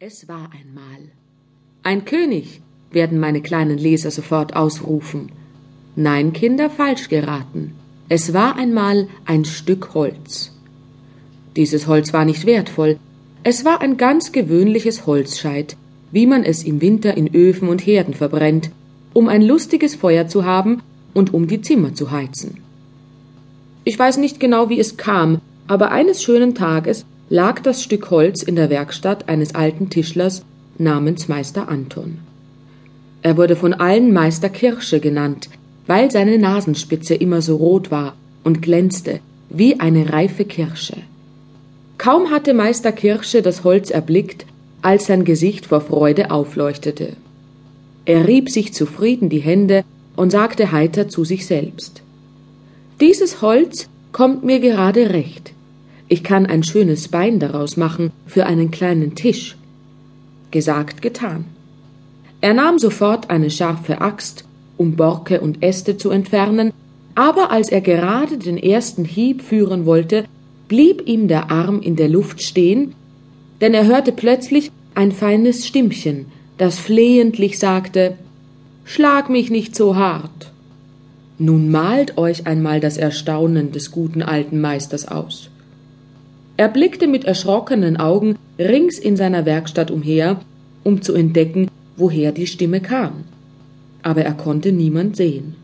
Es war einmal. Ein König, werden meine kleinen Leser sofort ausrufen. Nein, Kinder, falsch geraten. Es war einmal ein Stück Holz. Dieses Holz war nicht wertvoll. Es war ein ganz gewöhnliches Holzscheit, wie man es im Winter in Öfen und Herden verbrennt, um ein lustiges Feuer zu haben und um die Zimmer zu heizen. Ich weiß nicht genau, wie es kam, aber eines schönen Tages lag das Stück Holz in der Werkstatt eines alten Tischlers namens Meister Anton. Er wurde von allen Meister Kirsche genannt, weil seine Nasenspitze immer so rot war und glänzte wie eine reife Kirsche. Kaum hatte Meister Kirsche das Holz erblickt, als sein Gesicht vor Freude aufleuchtete. Er rieb sich zufrieden die Hände und sagte heiter zu sich selbst Dieses Holz kommt mir gerade recht. Ich kann ein schönes Bein daraus machen für einen kleinen Tisch. Gesagt, getan. Er nahm sofort eine scharfe Axt, um Borke und Äste zu entfernen, aber als er gerade den ersten Hieb führen wollte, blieb ihm der Arm in der Luft stehen, denn er hörte plötzlich ein feines Stimmchen, das flehentlich sagte Schlag mich nicht so hart. Nun malt euch einmal das Erstaunen des guten alten Meisters aus. Er blickte mit erschrockenen Augen rings in seiner Werkstatt umher, um zu entdecken, woher die Stimme kam. Aber er konnte niemand sehen.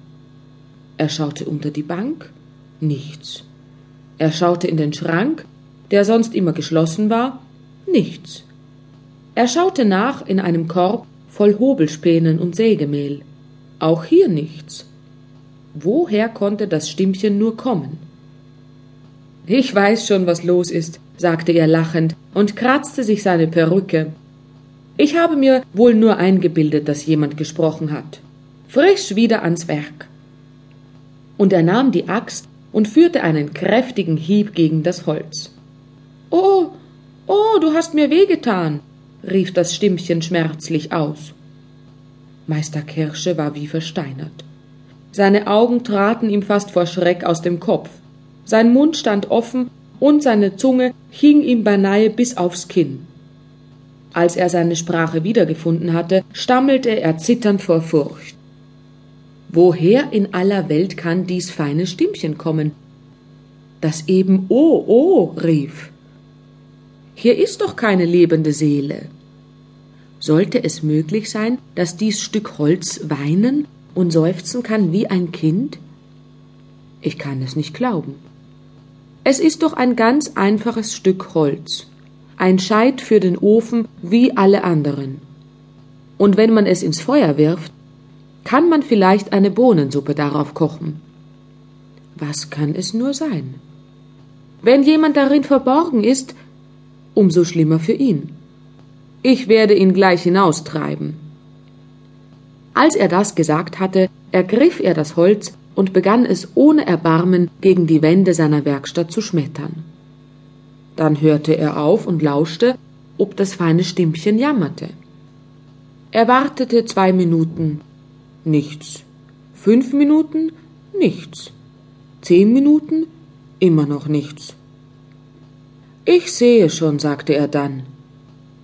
Er schaute unter die Bank, nichts. Er schaute in den Schrank, der sonst immer geschlossen war, nichts. Er schaute nach in einem Korb voll Hobelspänen und Sägemehl. Auch hier nichts. Woher konnte das Stimmchen nur kommen? Ich weiß schon, was los ist, sagte er lachend und kratzte sich seine Perücke. Ich habe mir wohl nur eingebildet, dass jemand gesprochen hat. Frisch wieder ans Werk. Und er nahm die Axt und führte einen kräftigen Hieb gegen das Holz. Oh, oh, du hast mir wehgetan, rief das Stimmchen schmerzlich aus. Meister Kirsche war wie versteinert. Seine Augen traten ihm fast vor Schreck aus dem Kopf. Sein Mund stand offen und seine Zunge hing ihm beinahe bis aufs Kinn. Als er seine Sprache wiedergefunden hatte, stammelte er zitternd vor Furcht. Woher in aller Welt kann dies feine Stimmchen kommen, das eben Oh, oh rief? Hier ist doch keine lebende Seele. Sollte es möglich sein, dass dies Stück Holz weinen und seufzen kann wie ein Kind? Ich kann es nicht glauben. Es ist doch ein ganz einfaches Stück Holz, ein Scheit für den Ofen wie alle anderen. Und wenn man es ins Feuer wirft, kann man vielleicht eine Bohnensuppe darauf kochen. Was kann es nur sein? Wenn jemand darin verborgen ist, umso schlimmer für ihn. Ich werde ihn gleich hinaustreiben. Als er das gesagt hatte, ergriff er das Holz und begann es ohne Erbarmen gegen die Wände seiner Werkstatt zu schmettern. Dann hörte er auf und lauschte, ob das feine Stimmchen jammerte. Er wartete zwei Minuten, nichts. Fünf Minuten, nichts. Zehn Minuten, immer noch nichts. Ich sehe schon, sagte er dann.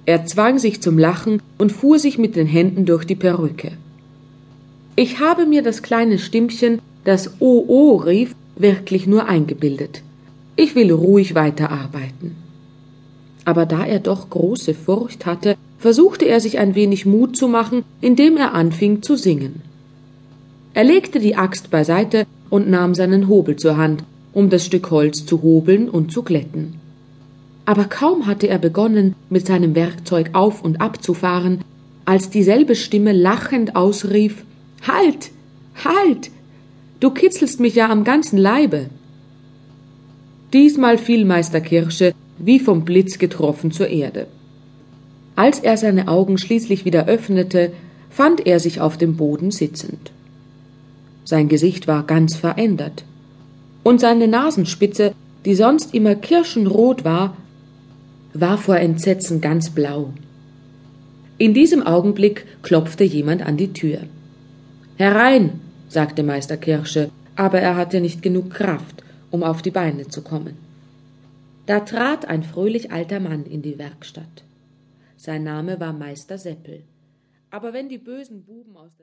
Er zwang sich zum Lachen und fuhr sich mit den Händen durch die Perücke. Ich habe mir das kleine Stimmchen das OO rief, wirklich nur eingebildet. Ich will ruhig weiterarbeiten. Aber da er doch große Furcht hatte, versuchte er sich ein wenig Mut zu machen, indem er anfing zu singen. Er legte die Axt beiseite und nahm seinen Hobel zur Hand, um das Stück Holz zu hobeln und zu glätten. Aber kaum hatte er begonnen, mit seinem Werkzeug auf und ab zu fahren, als dieselbe Stimme lachend ausrief Halt. Halt. Du kitzelst mich ja am ganzen Leibe. Diesmal fiel Meister Kirsche wie vom Blitz getroffen zur Erde. Als er seine Augen schließlich wieder öffnete, fand er sich auf dem Boden sitzend. Sein Gesicht war ganz verändert, und seine Nasenspitze, die sonst immer kirschenrot war, war vor Entsetzen ganz blau. In diesem Augenblick klopfte jemand an die Tür. Herein, sagte Meister Kirsche, aber er hatte nicht genug Kraft, um auf die Beine zu kommen. Da trat ein fröhlich alter Mann in die Werkstatt. Sein Name war Meister Seppel. Aber wenn die bösen Buben aus der